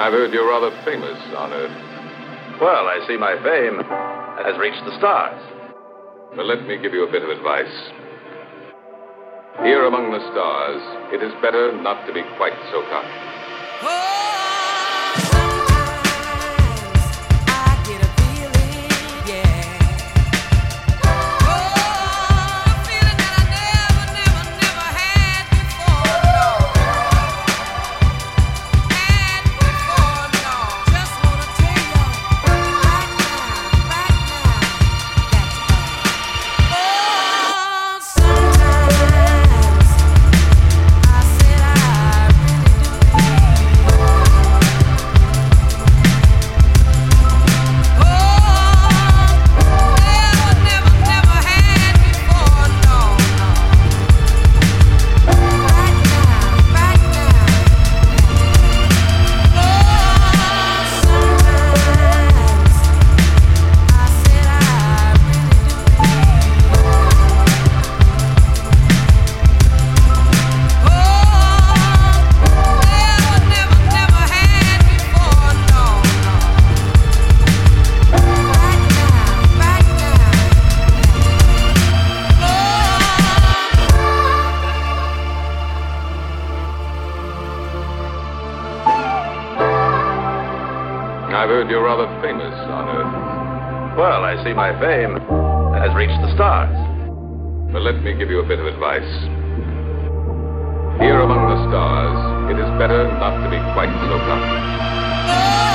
I've heard you're rather famous on Earth. Well, I see my fame has reached the stars. But let me give you a bit of advice. Here among the stars, it is better not to be quite so cocky. Oh! I've heard you're rather famous on Earth. Well, I see my fame has reached the stars. But let me give you a bit of advice. Here among the stars, it is better not to be quite so cocky.